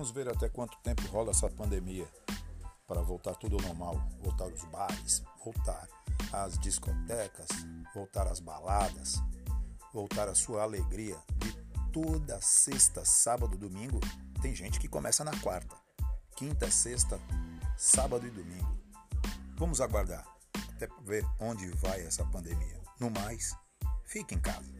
Vamos ver até quanto tempo rola essa pandemia para voltar tudo ao normal, voltar os bares, voltar as discotecas, voltar as baladas, voltar a sua alegria de toda sexta, sábado, domingo. Tem gente que começa na quarta, quinta, sexta, sábado e domingo. Vamos aguardar até ver onde vai essa pandemia. No mais, fique em casa.